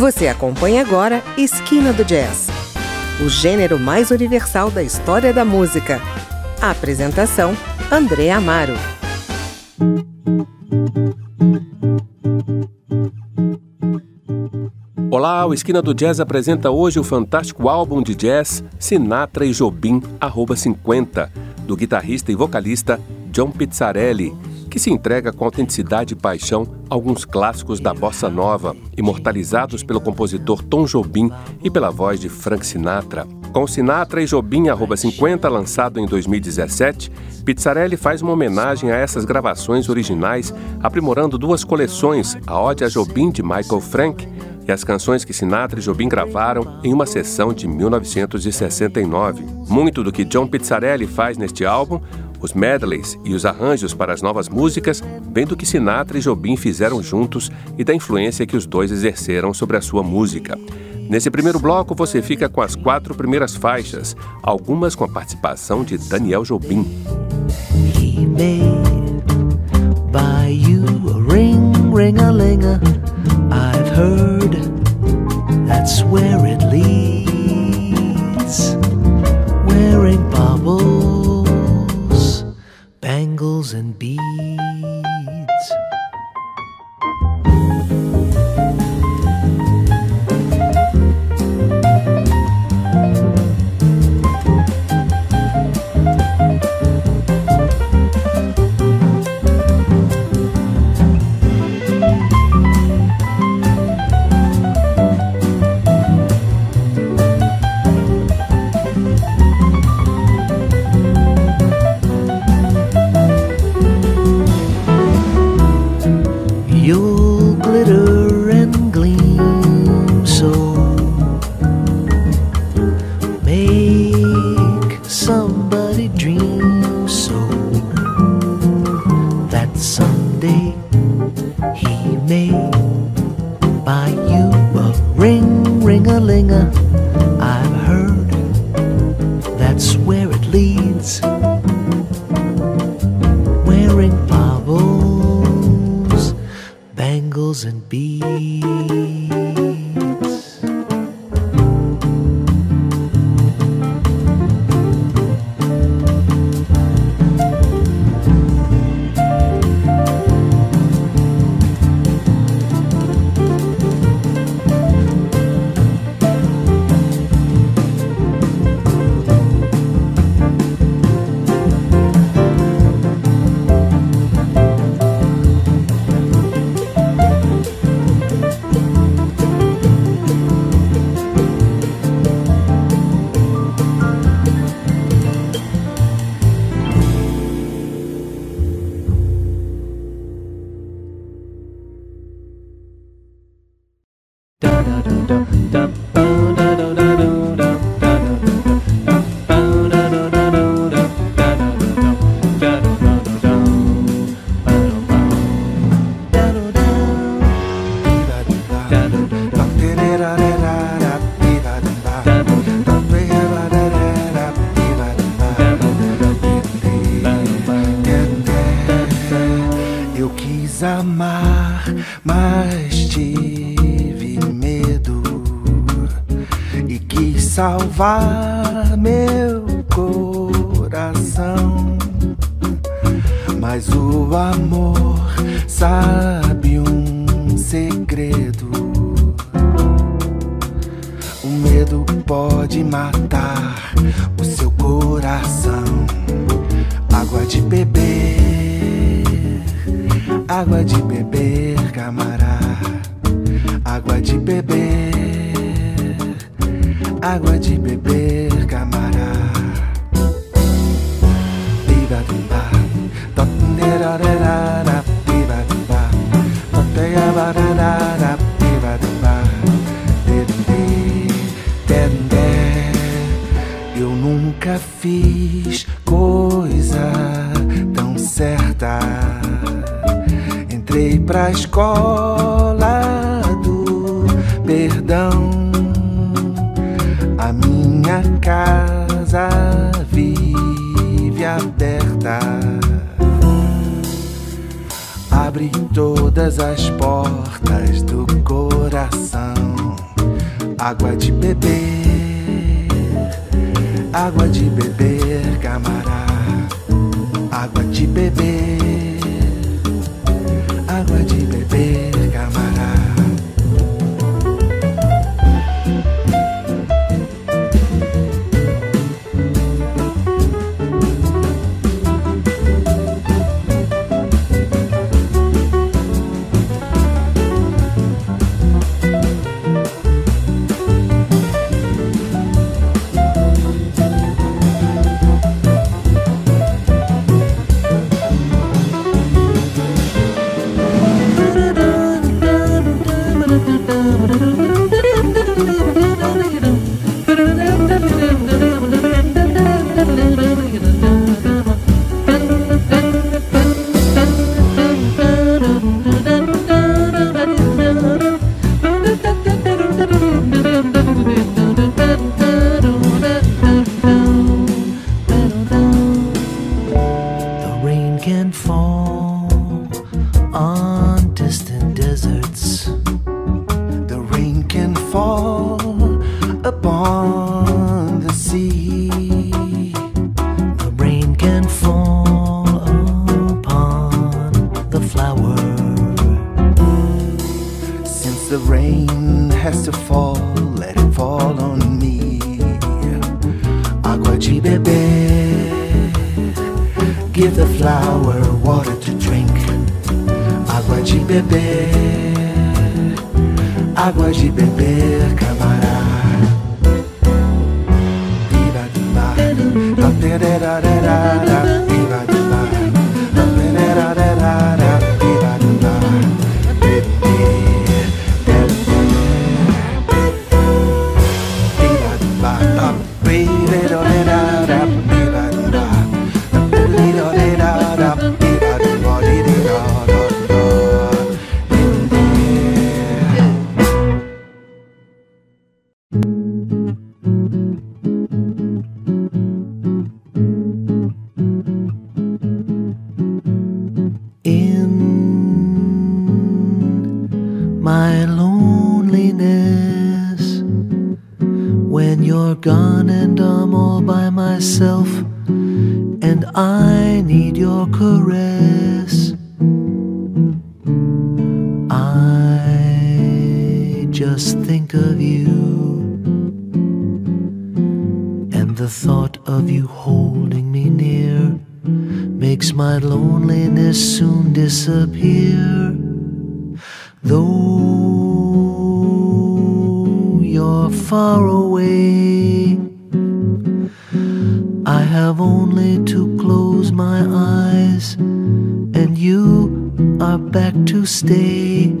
Você acompanha agora Esquina do Jazz, o gênero mais universal da história da música. A apresentação: André Amaro. Olá, o Esquina do Jazz apresenta hoje o fantástico álbum de jazz Sinatra e Jobim, arroba 50, do guitarrista e vocalista John Pizzarelli, que se entrega com autenticidade e paixão a alguns clássicos da bossa nova, imortalizados pelo compositor Tom Jobim e pela voz de Frank Sinatra. Com Sinatra e Jobim arroba 50, lançado em 2017, Pizzarelli faz uma homenagem a essas gravações originais, aprimorando duas coleções, a Ode a Jobim de Michael Frank e as canções que Sinatra e Jobim gravaram em uma sessão de 1969. Muito do que John Pizzarelli faz neste álbum os medleys e os arranjos para as novas músicas vêm do que Sinatra e Jobim fizeram juntos e da influência que os dois exerceram sobre a sua música. Nesse primeiro bloco, você fica com as quatro primeiras faixas, algumas com a participação de Daniel Jobim. He made by you a ring, ring a. I've heard that's where it leads. Wearing bubbles. and be. and be salvar meu coração. Mas o amor beber, camará. Biba bimba, tonerarara, biba bimba, toteia bararara, biba bimba, dendê, Eu nunca fiz coisa tão certa. Entrei pra escola casa vive aberta. Abre todas as portas do coração. água de beber, água de beber, camará, água de beber, Thank you. Upon the sea. The rain can fall upon the flower. Since the rain has to fall, let it fall on me. Água de beber, give the flower water to drink. Água de beber, água de beber, camará. da da da da da just think of you, and the thought of you holding me near makes my loneliness soon disappear. Though you're far away, I have only to close my eyes, and you are back to stay.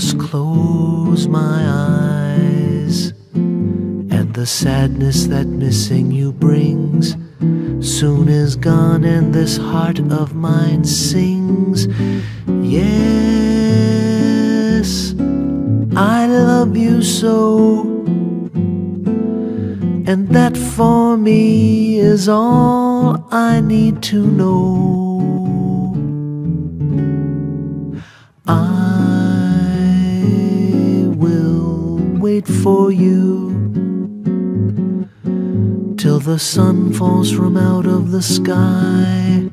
Just close my eyes, and the sadness that missing you brings soon is gone, and this heart of mine sings. Yes, I love you so. And that for me is all I need to know. I wait for you till the sun falls from out of the sky.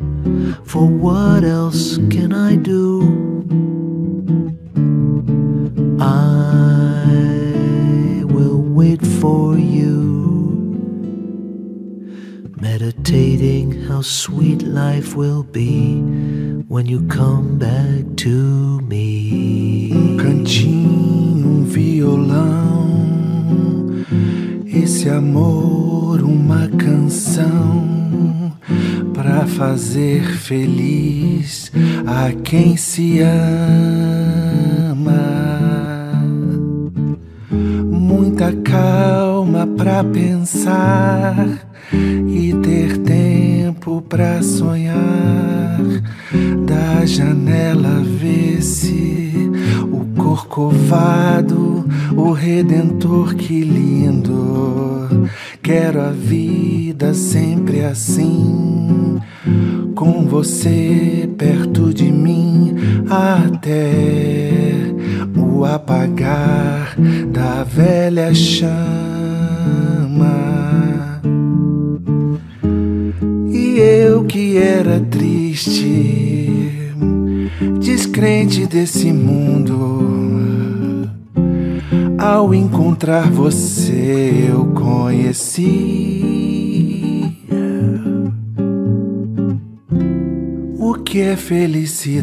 For what else can I do? I will wait for you, meditating how sweet life will be when you come back to me. Um cantinho, um violão, esse amor, uma canção para fazer feliz a quem se ama. Muita calma pra pensar e ter tempo pra sonhar. Da janela vê-se o corcovado, o redentor, que lindo. Quero a vida sempre assim, com você perto de mim, até o apagar da velha chama. E eu que era triste, descrente desse mundo, ao encontrar você eu conheci que é felicidade,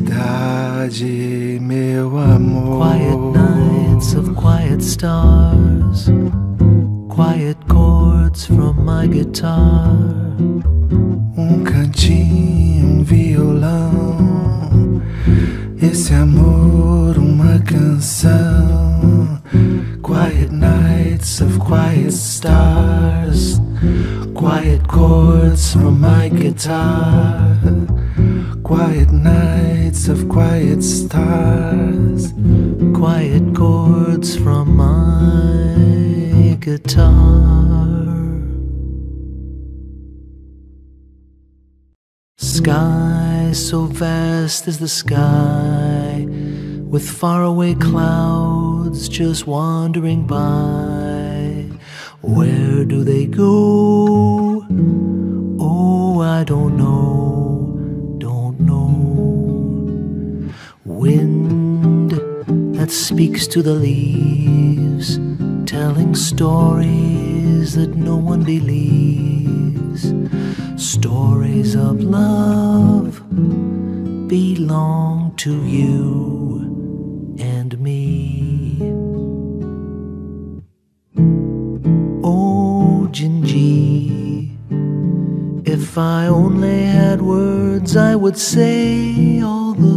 meu amor? Quiet nights of quiet stars, quiet chords from my guitar. Chords from my guitar. Sky so vast is the sky, with faraway clouds just wandering by. Where do they go? Oh, I don't know, don't know. wind that speaks to the leaves, telling stories that no one believes. Stories of love belong to you and me. Oh, Gingy, if I only had words, I would say all the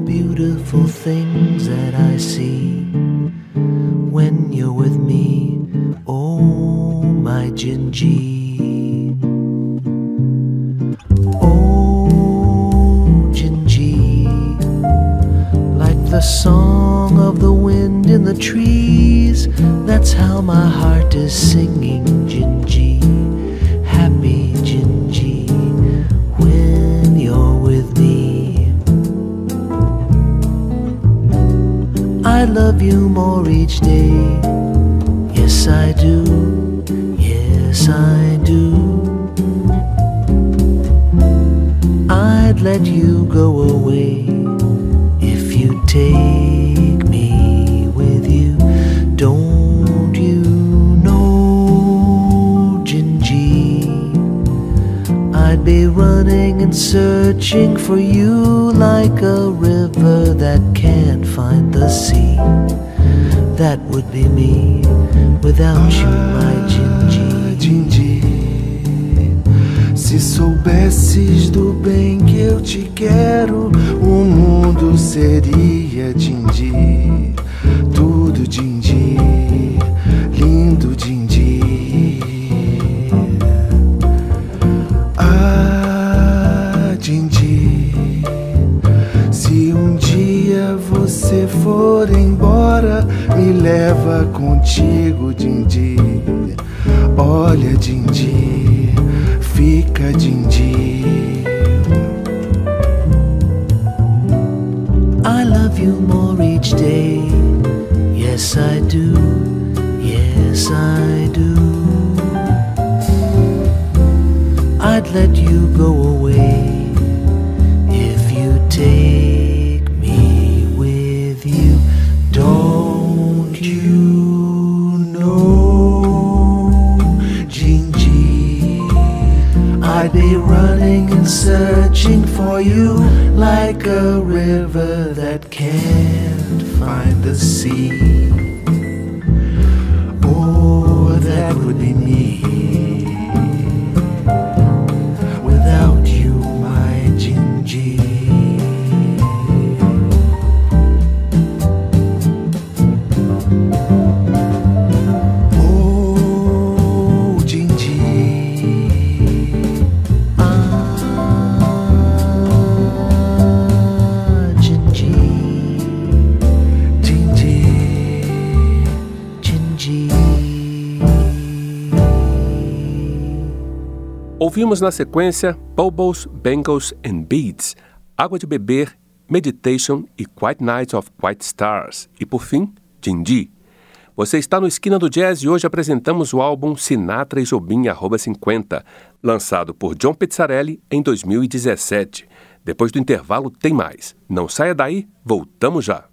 love you more each day. Yes, I do. Yes, I do. I'd let you go away if you take running and searching for you like a river that can't find the sea. That would be me without you, my Gingy. Gingy. Se soubesses do bem que eu te quero, o mundo seria Gingy. Tudo Gingy, contigo, Dindi. Olha, Dindi, fica, Dindi. I love you more each day. Yes, I do. Yes, I do. I'd let you go away if you take be running and searching for you like a river that can't find the sea. Ouvimos na sequência Bubbles, Bangles and Beads, Água de Beber Meditation e Quiet Nights of Quiet Stars. E por fim, Dindi. Você está no Esquina do Jazz e hoje apresentamos o álbum Sinatra e Jobim arroba 50, lançado por John Pizzarelli em 2017. Depois do intervalo tem mais. Não saia daí, voltamos já.